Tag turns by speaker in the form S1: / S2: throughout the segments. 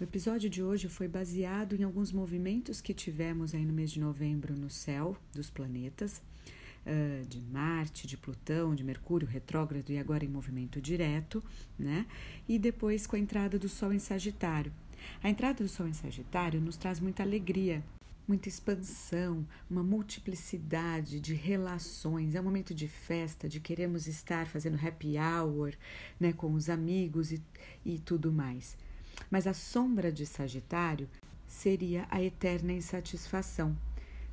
S1: O episódio de hoje foi baseado em alguns movimentos que tivemos aí no mês de novembro no céu dos planetas, uh, de Marte, de Plutão, de Mercúrio retrógrado e agora em movimento direto, né? E depois com a entrada do Sol em Sagitário. A entrada do Sol em Sagitário nos traz muita alegria, muita expansão, uma multiplicidade de relações. É um momento de festa, de queremos estar fazendo happy hour né, com os amigos e, e tudo mais. Mas a sombra de Sagitário seria a eterna insatisfação.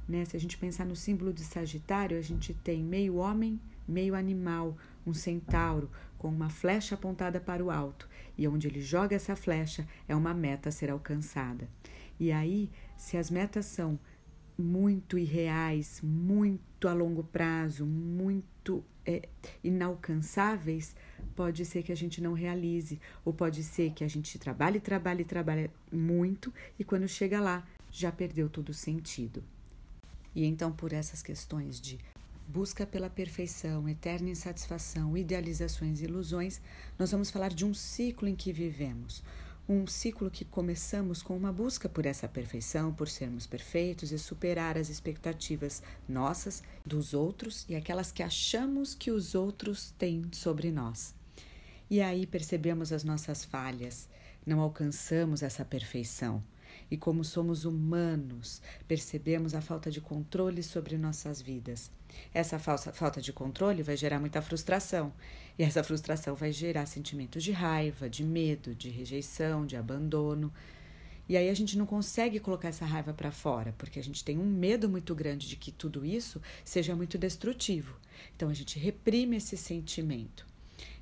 S1: Né? Se a gente pensar no símbolo de Sagitário, a gente tem meio homem, meio animal, um centauro com uma flecha apontada para o alto, e onde ele joga essa flecha é uma meta a ser alcançada. E aí, se as metas são muito irreais, muito a longo prazo, muito é, inalcançáveis, pode ser que a gente não realize, ou pode ser que a gente trabalhe, trabalhe, trabalhe muito e quando chega lá já perdeu todo o sentido. E então, por essas questões de busca pela perfeição, eterna insatisfação, idealizações e ilusões, nós vamos falar de um ciclo em que vivemos um ciclo que começamos com uma busca por essa perfeição, por sermos perfeitos e superar as expectativas nossas, dos outros e aquelas que achamos que os outros têm sobre nós. E aí percebemos as nossas falhas, não alcançamos essa perfeição. E como somos humanos, percebemos a falta de controle sobre nossas vidas. Essa falsa, falta de controle vai gerar muita frustração, e essa frustração vai gerar sentimentos de raiva, de medo, de rejeição, de abandono. E aí a gente não consegue colocar essa raiva para fora, porque a gente tem um medo muito grande de que tudo isso seja muito destrutivo. Então a gente reprime esse sentimento.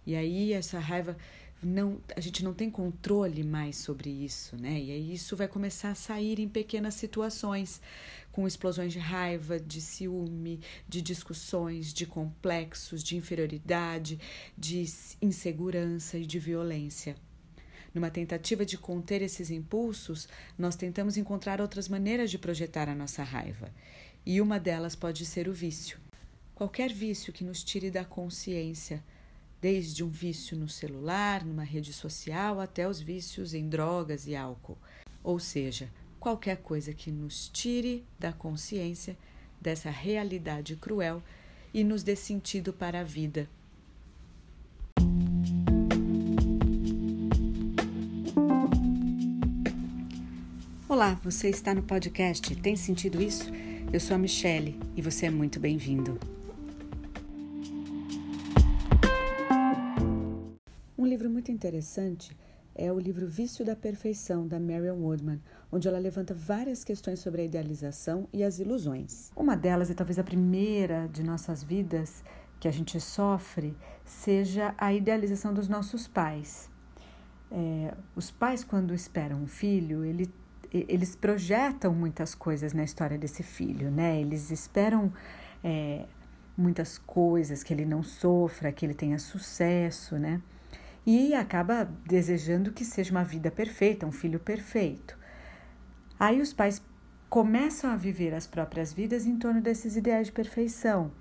S1: E aí essa raiva não, a gente não tem controle mais sobre isso, né? E aí isso vai começar a sair em pequenas situações, com explosões de raiva, de ciúme, de discussões, de complexos, de inferioridade, de insegurança e de violência. Numa tentativa de conter esses impulsos, nós tentamos encontrar outras maneiras de projetar a nossa raiva. E uma delas pode ser o vício. Qualquer vício que nos tire da consciência desde um vício no celular, numa rede social, até os vícios em drogas e álcool. Ou seja, qualquer coisa que nos tire da consciência dessa realidade cruel e nos dê sentido para a vida. Olá, você está no podcast Tem Sentido Isso? Eu sou a Michele e você é muito bem-vindo. Livro muito interessante é o livro Vício da Perfeição, da Marion Woodman, onde ela levanta várias questões sobre a idealização e as ilusões. Uma delas, e talvez a primeira de nossas vidas que a gente sofre, seja a idealização dos nossos pais. É, os pais, quando esperam um filho, ele, eles projetam muitas coisas na história desse filho, né? Eles esperam é, muitas coisas, que ele não sofra, que ele tenha sucesso, né? E acaba desejando que seja uma vida perfeita, um filho perfeito. Aí os pais começam a viver as próprias vidas em torno desses ideais de perfeição.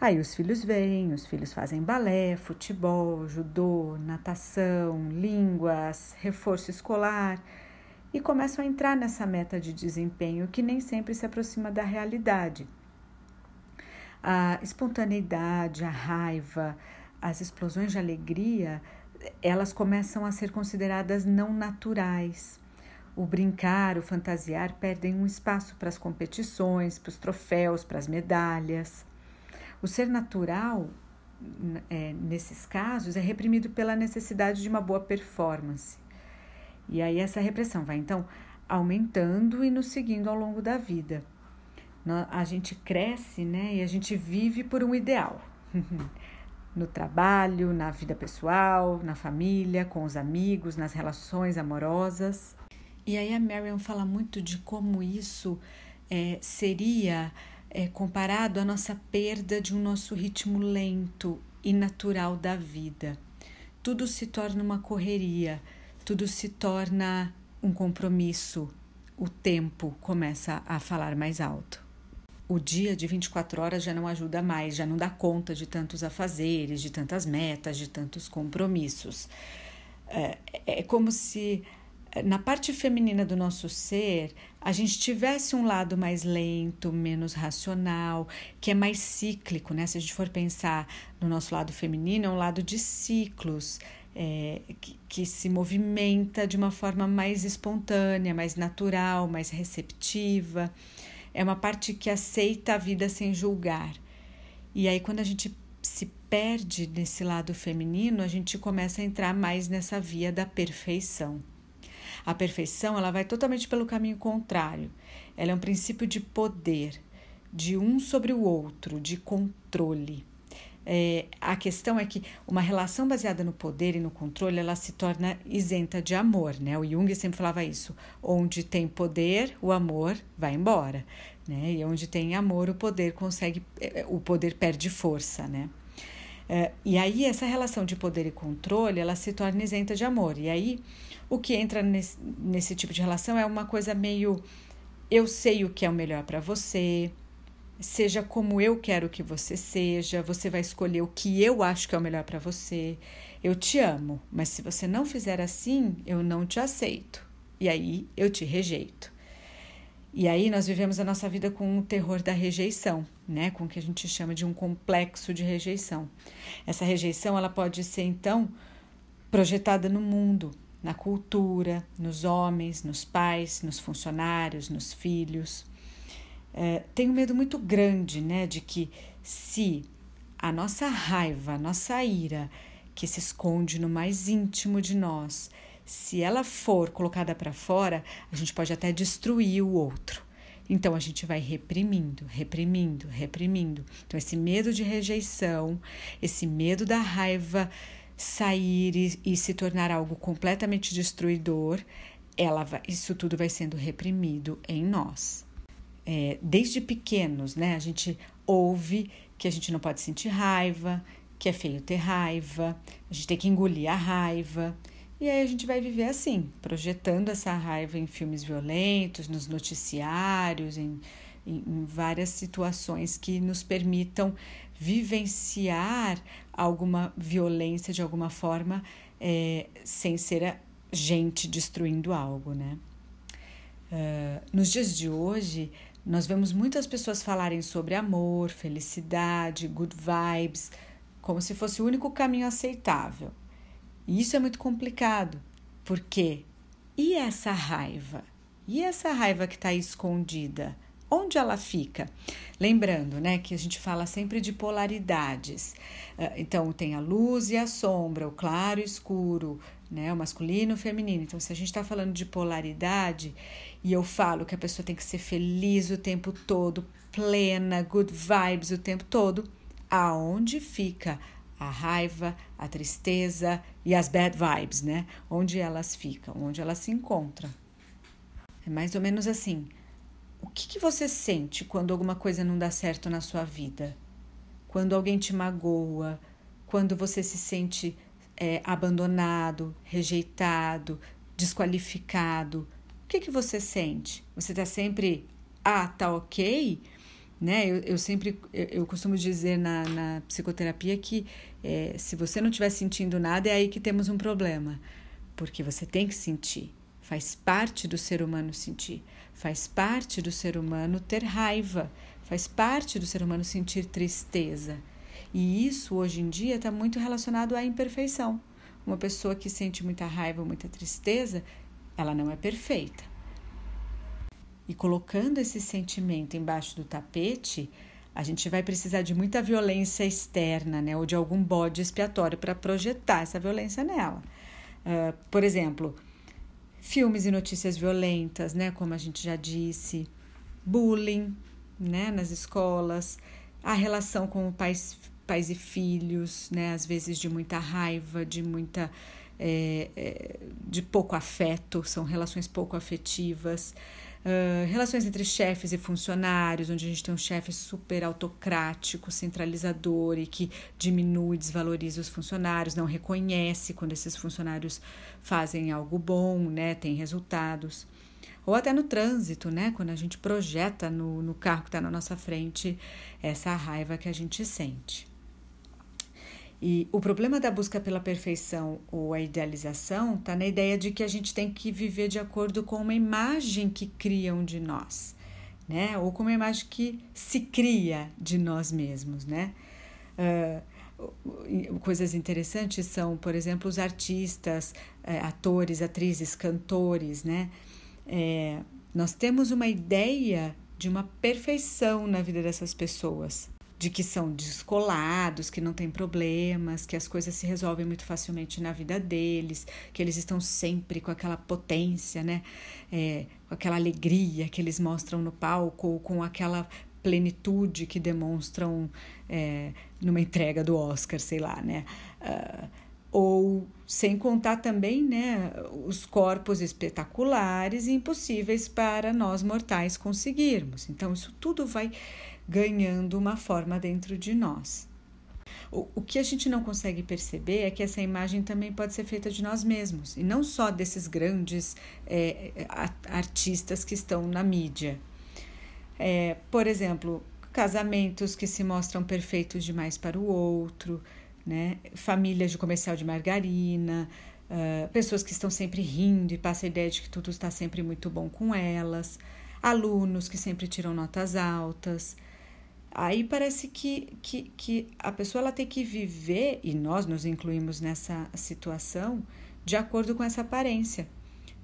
S1: Aí os filhos vêm, os filhos fazem balé, futebol, judô, natação, línguas, reforço escolar e começam a entrar nessa meta de desempenho que nem sempre se aproxima da realidade. A espontaneidade, a raiva, as explosões de alegria elas começam a ser consideradas não naturais. O brincar, o fantasiar perdem um espaço para as competições, para os troféus, para as medalhas. O ser natural, é, nesses casos, é reprimido pela necessidade de uma boa performance. E aí essa repressão vai então aumentando e nos seguindo ao longo da vida. A gente cresce, né? E a gente vive por um ideal. no trabalho, na vida pessoal, na família, com os amigos, nas relações amorosas. E aí a Marion fala muito de como isso é, seria é, comparado à nossa perda de um nosso ritmo lento e natural da vida. Tudo se torna uma correria, tudo se torna um compromisso. O tempo começa a falar mais alto o dia de 24 horas já não ajuda mais, já não dá conta de tantos afazeres, de tantas metas, de tantos compromissos. É, é como se na parte feminina do nosso ser, a gente tivesse um lado mais lento, menos racional, que é mais cíclico, né? Se a gente for pensar no nosso lado feminino, é um lado de ciclos, é, que, que se movimenta de uma forma mais espontânea, mais natural, mais receptiva. É uma parte que aceita a vida sem julgar. E aí, quando a gente se perde nesse lado feminino, a gente começa a entrar mais nessa via da perfeição. A perfeição ela vai totalmente pelo caminho contrário. Ela é um princípio de poder, de um sobre o outro, de controle. É, a questão é que uma relação baseada no poder e no controle ela se torna isenta de amor, né? O Jung sempre falava isso. Onde tem poder, o amor vai embora, né? E onde tem amor, o poder consegue, é, o poder perde força, né? É, e aí essa relação de poder e controle ela se torna isenta de amor. E aí o que entra nesse, nesse tipo de relação é uma coisa meio eu sei o que é o melhor para você, seja como eu quero que você seja, você vai escolher o que eu acho que é o melhor para você. Eu te amo, mas se você não fizer assim, eu não te aceito. E aí eu te rejeito. E aí nós vivemos a nossa vida com o terror da rejeição, né? Com o que a gente chama de um complexo de rejeição. Essa rejeição ela pode ser então projetada no mundo, na cultura, nos homens, nos pais, nos funcionários, nos filhos. É, tenho um medo muito grande, né, de que se a nossa raiva, a nossa ira, que se esconde no mais íntimo de nós, se ela for colocada para fora, a gente pode até destruir o outro. Então a gente vai reprimindo, reprimindo, reprimindo. Então esse medo de rejeição, esse medo da raiva sair e, e se tornar algo completamente destruidor, ela vai, isso tudo vai sendo reprimido em nós. É, desde pequenos, né, a gente ouve que a gente não pode sentir raiva, que é feio ter raiva, a gente tem que engolir a raiva. E aí a gente vai viver assim, projetando essa raiva em filmes violentos, nos noticiários, em, em, em várias situações que nos permitam vivenciar alguma violência de alguma forma é, sem ser a gente destruindo algo, né? Uh, nos dias de hoje, nós vemos muitas pessoas falarem sobre amor, felicidade, good vibes, como se fosse o único caminho aceitável. E isso é muito complicado, porque e essa raiva? E essa raiva que está escondida? Onde ela fica? Lembrando, né, que a gente fala sempre de polaridades. Ah, então, tem a luz e a sombra, o claro e o escuro, né, o masculino e o feminino. Então, se a gente está falando de polaridade e eu falo que a pessoa tem que ser feliz o tempo todo, plena, good vibes o tempo todo, aonde fica a raiva, a tristeza e as bad vibes, né? Onde elas ficam, onde elas se encontram. É mais ou menos assim. O que, que você sente quando alguma coisa não dá certo na sua vida? Quando alguém te magoa? Quando você se sente é, abandonado, rejeitado, desqualificado? O que, que você sente? Você está sempre, ah, tá ok? Né? Eu, eu sempre eu, eu costumo dizer na, na psicoterapia que é, se você não estiver sentindo nada, é aí que temos um problema. Porque você tem que sentir. Faz parte do ser humano sentir. Faz parte do ser humano ter raiva, faz parte do ser humano sentir tristeza. E isso hoje em dia está muito relacionado à imperfeição. Uma pessoa que sente muita raiva, muita tristeza, ela não é perfeita. E colocando esse sentimento embaixo do tapete, a gente vai precisar de muita violência externa, né? Ou de algum bode expiatório para projetar essa violência nela. Uh, por exemplo, filmes e notícias violentas, né, como a gente já disse, bullying, né, nas escolas, a relação com pais, pais e filhos, né, às vezes de muita raiva, de muita é, é, de pouco afeto, são relações pouco afetivas. Uh, relações entre chefes e funcionários, onde a gente tem um chefe super autocrático, centralizador e que diminui, desvaloriza os funcionários, não reconhece quando esses funcionários fazem algo bom, né, tem resultados. Ou até no trânsito, né, quando a gente projeta no, no carro que está na nossa frente essa raiva que a gente sente. E o problema da busca pela perfeição ou a idealização está na ideia de que a gente tem que viver de acordo com uma imagem que criam de nós, né? Ou com uma imagem que se cria de nós mesmos, né? Uh, coisas interessantes são, por exemplo, os artistas, eh, atores, atrizes, cantores, né? É, nós temos uma ideia de uma perfeição na vida dessas pessoas de que são descolados, que não tem problemas, que as coisas se resolvem muito facilmente na vida deles, que eles estão sempre com aquela potência, né? É, com aquela alegria que eles mostram no palco, ou com aquela plenitude que demonstram é, numa entrega do Oscar, sei lá, né? Uh, ou sem contar também né, os corpos espetaculares e impossíveis para nós mortais conseguirmos. Então, isso tudo vai ganhando uma forma dentro de nós. O, o que a gente não consegue perceber é que essa imagem também pode ser feita de nós mesmos, e não só desses grandes é, artistas que estão na mídia. É, por exemplo, casamentos que se mostram perfeitos demais para o outro, né? famílias de comercial de margarina, uh, pessoas que estão sempre rindo e passa a ideia de que tudo está sempre muito bom com elas, alunos que sempre tiram notas altas. Aí parece que, que, que a pessoa ela tem que viver, e nós nos incluímos nessa situação, de acordo com essa aparência.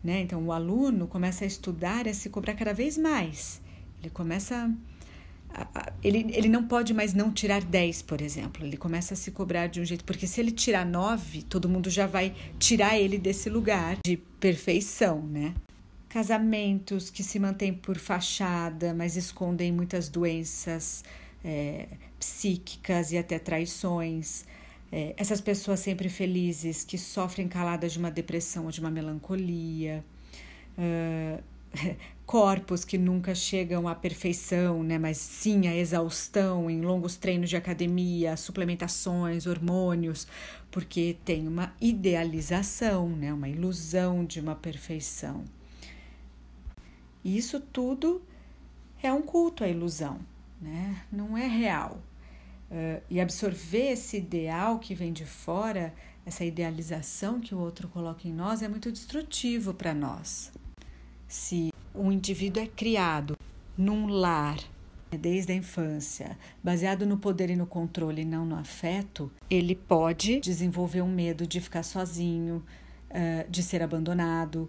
S1: Né? Então, o aluno começa a estudar e a se cobrar cada vez mais. Ele começa. Ele, ele não pode mais não tirar 10, por exemplo. Ele começa a se cobrar de um jeito. Porque se ele tirar 9, todo mundo já vai tirar ele desse lugar de perfeição, né? Casamentos que se mantêm por fachada, mas escondem muitas doenças é, psíquicas e até traições. É, essas pessoas sempre felizes que sofrem caladas de uma depressão ou de uma melancolia. Uh, corpos que nunca chegam à perfeição, né, mas sim à exaustão em longos treinos de academia, suplementações, hormônios, porque tem uma idealização, né, uma ilusão de uma perfeição. Isso tudo é um culto à ilusão, né? não é real. Uh, e absorver esse ideal que vem de fora, essa idealização que o outro coloca em nós, é muito destrutivo para nós. Se um indivíduo é criado num lar desde a infância, baseado no poder e no controle e não no afeto, ele pode desenvolver um medo de ficar sozinho, uh, de ser abandonado,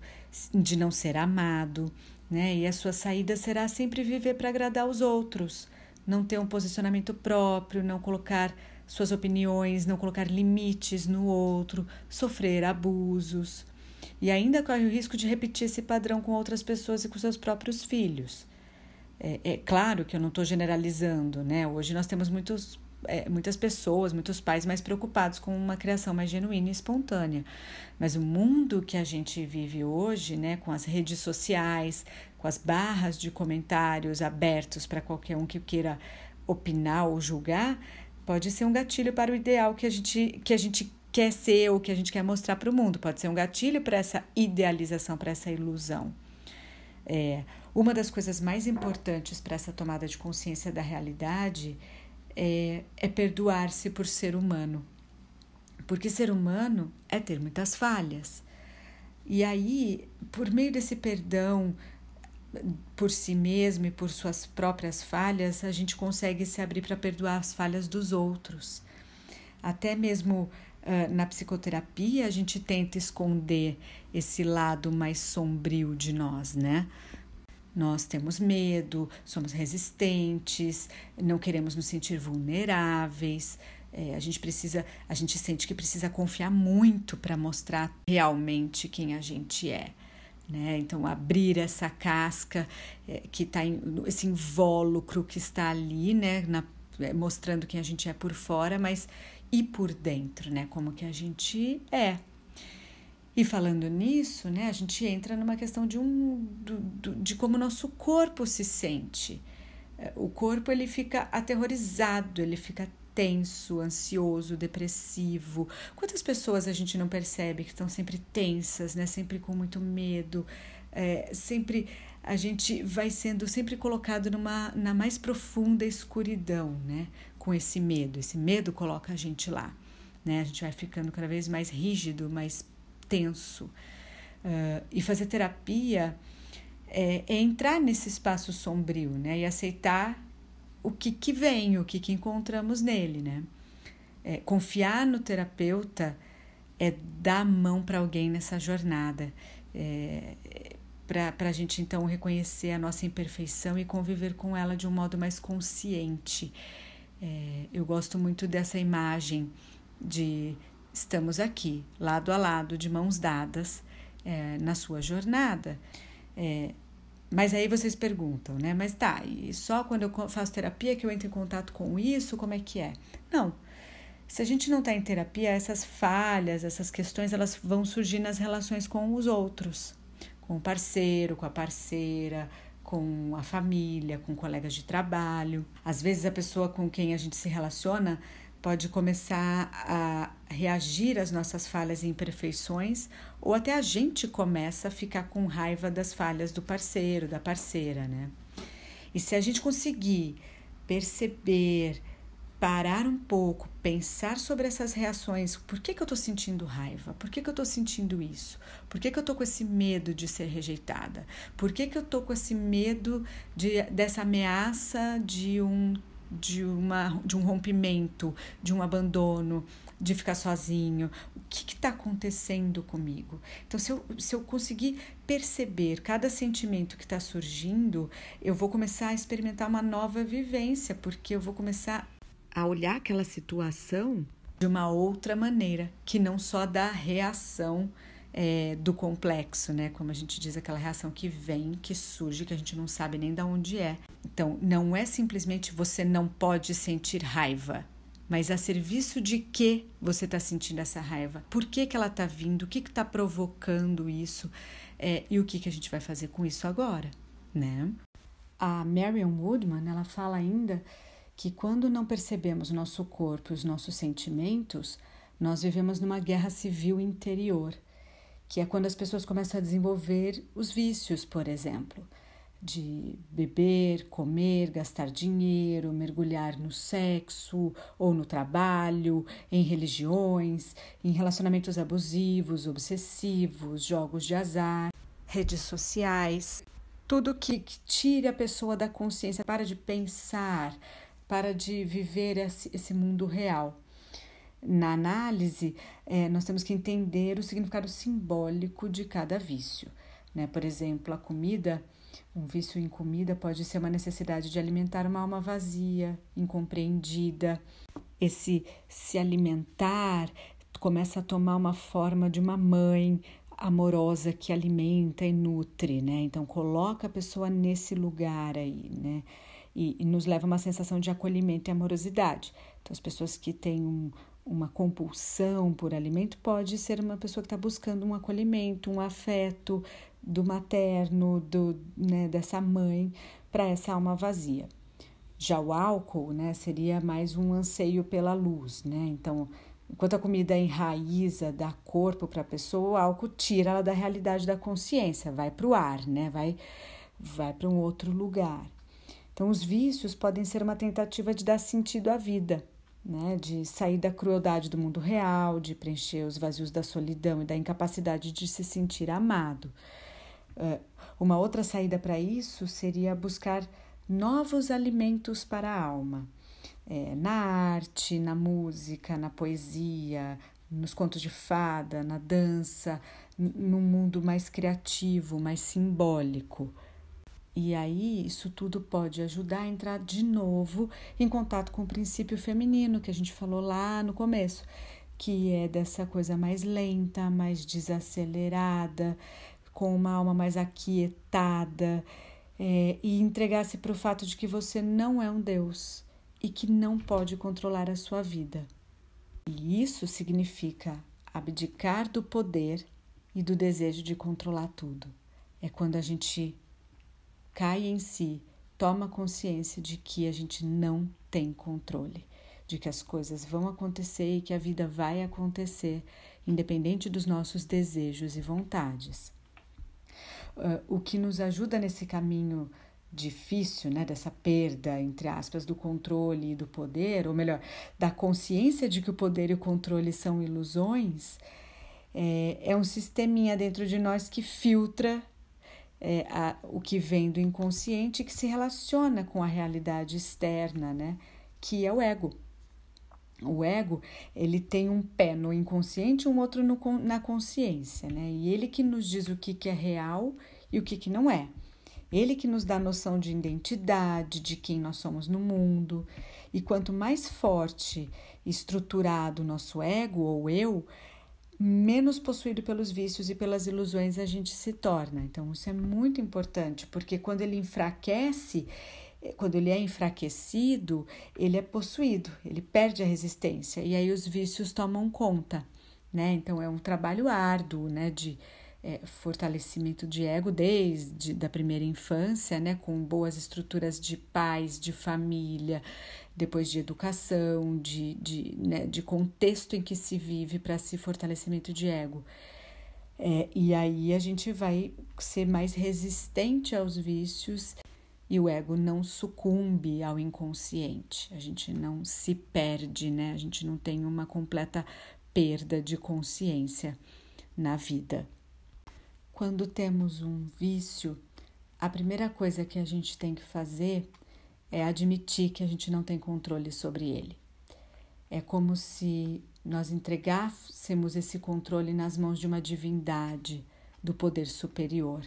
S1: de não ser amado, né? E a sua saída será sempre viver para agradar os outros, não ter um posicionamento próprio, não colocar suas opiniões, não colocar limites no outro, sofrer abusos. E ainda corre o risco de repetir esse padrão com outras pessoas e com seus próprios filhos. É, é claro que eu não estou generalizando, né? Hoje nós temos muitos é, muitas pessoas, muitos pais mais preocupados com uma criação mais genuína e espontânea. Mas o mundo que a gente vive hoje, né, com as redes sociais, com as barras de comentários abertos para qualquer um que queira opinar ou julgar, pode ser um gatilho para o ideal que a gente, que a gente quer ser ou que a gente quer mostrar para o mundo. Pode ser um gatilho para essa idealização, para essa ilusão. É, uma das coisas mais importantes para essa tomada de consciência da realidade é, é perdoar-se por ser humano. Porque ser humano é ter muitas falhas. E aí, por meio desse perdão por si mesmo e por suas próprias falhas, a gente consegue se abrir para perdoar as falhas dos outros. Até mesmo uh, na psicoterapia, a gente tenta esconder esse lado mais sombrio de nós, né? Nós temos medo, somos resistentes, não queremos nos sentir vulneráveis. É, a gente precisa, a gente sente que precisa confiar muito para mostrar realmente quem a gente é. Né? Então, abrir essa casca é, que está esse invólucro que está ali, né? Na, é, mostrando quem a gente é por fora, mas e por dentro, né? Como que a gente é. E falando nisso, né, a gente entra numa questão de, um, do, do, de como o nosso corpo se sente. É, o corpo ele fica aterrorizado, ele fica tenso, ansioso, depressivo. Quantas pessoas a gente não percebe que estão sempre tensas, né? Sempre com muito medo, é, sempre a gente vai sendo sempre colocado numa na mais profunda escuridão, né? Com esse medo, esse medo coloca a gente lá. né? A gente vai ficando cada vez mais rígido, mais tenso. Uh, e fazer terapia é, é, entrar nesse espaço sombrio, né? E aceitar o que, que vem, o que, que encontramos nele, né? É, confiar no terapeuta é dar mão para alguém nessa jornada. É, para a gente então reconhecer a nossa imperfeição e conviver com ela de um modo mais consciente. É, eu gosto muito dessa imagem de estamos aqui, lado a lado, de mãos dadas, é, na sua jornada. É, mas aí vocês perguntam, né? Mas tá, e só quando eu faço terapia que eu entro em contato com isso? Como é que é? Não. Se a gente não está em terapia, essas falhas, essas questões, elas vão surgir nas relações com os outros, com o parceiro, com a parceira, com a família, com colegas de trabalho. Às vezes a pessoa com quem a gente se relaciona pode começar a reagir às nossas falhas e imperfeições, ou até a gente começa a ficar com raiva das falhas do parceiro, da parceira, né? E se a gente conseguir perceber, parar um pouco, pensar sobre essas reações, por que, que eu estou sentindo raiva? Por que, que eu estou sentindo isso? Por que, que eu estou com esse medo de ser rejeitada? Por que, que eu estou com esse medo de, dessa ameaça de um de, uma, de um rompimento, de um abandono, de ficar sozinho. O que está acontecendo comigo? Então, se eu, se eu conseguir perceber cada sentimento que está surgindo, eu vou começar a experimentar uma nova vivência, porque eu vou começar a olhar aquela situação de uma outra maneira, que não só da reação é, do complexo, né? Como a gente diz, aquela reação que vem, que surge, que a gente não sabe nem de onde é. Então, não é simplesmente você não pode sentir raiva, mas a serviço de que você está sentindo essa raiva? Por que, que ela está vindo? O que está provocando isso? É, e o que, que a gente vai fazer com isso agora, né? A Marion Woodman, ela fala ainda que quando não percebemos nosso corpo e os nossos sentimentos, nós vivemos numa guerra civil interior que é quando as pessoas começam a desenvolver os vícios, por exemplo, de beber, comer, gastar dinheiro, mergulhar no sexo ou no trabalho, em religiões, em relacionamentos abusivos, obsessivos, jogos de azar, redes sociais, tudo que, tire a pessoa da consciência, para de pensar, para de viver esse, esse mundo real. Na análise, é, nós temos que entender o significado simbólico de cada vício. Né? Por exemplo, a comida, um vício em comida pode ser uma necessidade de alimentar uma alma vazia, incompreendida. Esse se alimentar começa a tomar uma forma de uma mãe amorosa que alimenta e nutre, né? Então coloca a pessoa nesse lugar aí, né? E, e nos leva a uma sensação de acolhimento e amorosidade. Então as pessoas que têm um, uma compulsão por alimento pode ser uma pessoa que está buscando um acolhimento, um afeto do materno, do, né, dessa mãe, para essa alma vazia. Já o álcool, né, seria mais um anseio pela luz, né? Então, enquanto a comida enraiza, dá corpo para a pessoa, o álcool tira ela da realidade da consciência, vai para o ar, né? Vai, vai para um outro lugar. Então, os vícios podem ser uma tentativa de dar sentido à vida, né, de sair da crueldade do mundo real, de preencher os vazios da solidão e da incapacidade de se sentir amado. Uh, uma outra saída para isso seria buscar novos alimentos para a alma, é, na arte, na música, na poesia, nos contos de fada, na dança, num mundo mais criativo, mais simbólico. E aí, isso tudo pode ajudar a entrar de novo em contato com o princípio feminino que a gente falou lá no começo, que é dessa coisa mais lenta, mais desacelerada, com uma alma mais aquietada, é, e entregar-se para o fato de que você não é um Deus e que não pode controlar a sua vida. E isso significa abdicar do poder e do desejo de controlar tudo. É quando a gente cai em si, toma consciência de que a gente não tem controle, de que as coisas vão acontecer e que a vida vai acontecer, independente dos nossos desejos e vontades. Uh, o que nos ajuda nesse caminho difícil, né, dessa perda, entre aspas, do controle e do poder, ou melhor, da consciência de que o poder e o controle são ilusões, é, é um sisteminha dentro de nós que filtra é, a, o que vem do inconsciente que se relaciona com a realidade externa, né, que é o ego. O ego, ele tem um pé no inconsciente e um outro no, na consciência, né? E ele que nos diz o que, que é real e o que, que não é. Ele que nos dá a noção de identidade, de quem nós somos no mundo. E quanto mais forte estruturado o nosso ego ou eu, menos possuído pelos vícios e pelas ilusões a gente se torna. Então, isso é muito importante, porque quando ele enfraquece, quando ele é enfraquecido, ele é possuído, ele perde a resistência e aí os vícios tomam conta, né? Então é um trabalho árduo, né, de é, fortalecimento de ego desde da primeira infância, né, com boas estruturas de pais, de família, depois de educação, de, de, né, de contexto em que se vive para esse fortalecimento de ego. É, e aí a gente vai ser mais resistente aos vícios e o ego não sucumbe ao inconsciente, a gente não se perde, né? A gente não tem uma completa perda de consciência na vida. Quando temos um vício, a primeira coisa que a gente tem que fazer é admitir que a gente não tem controle sobre ele. É como se nós entregássemos esse controle nas mãos de uma divindade do poder superior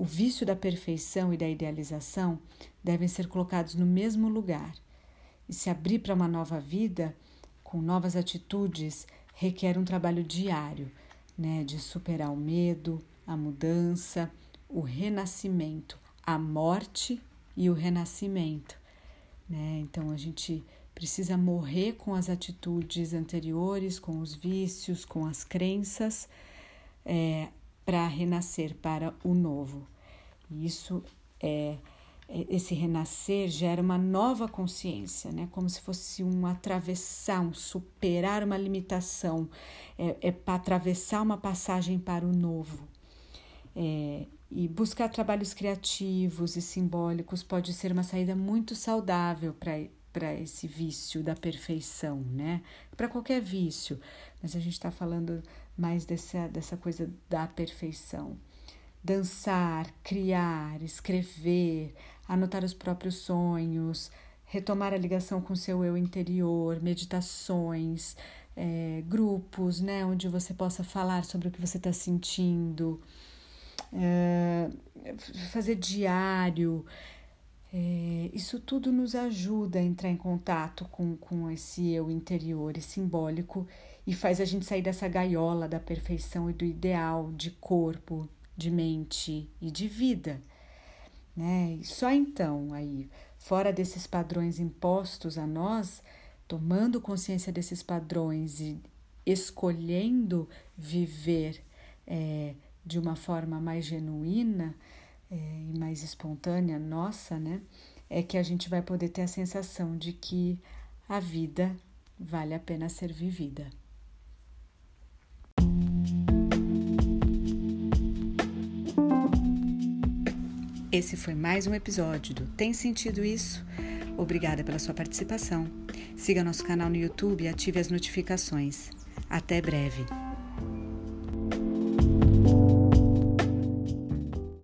S1: o vício da perfeição e da idealização devem ser colocados no mesmo lugar. E se abrir para uma nova vida, com novas atitudes, requer um trabalho diário, né, de superar o medo, a mudança, o renascimento, a morte e o renascimento. Né? Então a gente precisa morrer com as atitudes anteriores, com os vícios, com as crenças, é, para renascer para o novo. Isso é, é esse renascer gera uma nova consciência, né? Como se fosse um atravessar, um superar uma limitação, é, é para atravessar uma passagem para o novo. É, e buscar trabalhos criativos e simbólicos pode ser uma saída muito saudável para esse vício da perfeição, né? Para qualquer vício, mas a gente está falando mais dessa, dessa coisa da perfeição. Dançar, criar, escrever, anotar os próprios sonhos, retomar a ligação com seu eu interior, meditações, é, grupos, né, onde você possa falar sobre o que você está sentindo, é, fazer diário. É, isso tudo nos ajuda a entrar em contato com, com esse eu interior e simbólico e faz a gente sair dessa gaiola da perfeição e do ideal de corpo, de mente e de vida. Né? E só então, aí, fora desses padrões impostos a nós, tomando consciência desses padrões e escolhendo viver é, de uma forma mais genuína é, e mais espontânea nossa, né? É que a gente vai poder ter a sensação de que a vida vale a pena ser vivida. Esse foi mais um episódio do Tem Sentido Isso? Obrigada pela sua participação. Siga nosso canal no YouTube e ative as notificações. Até breve!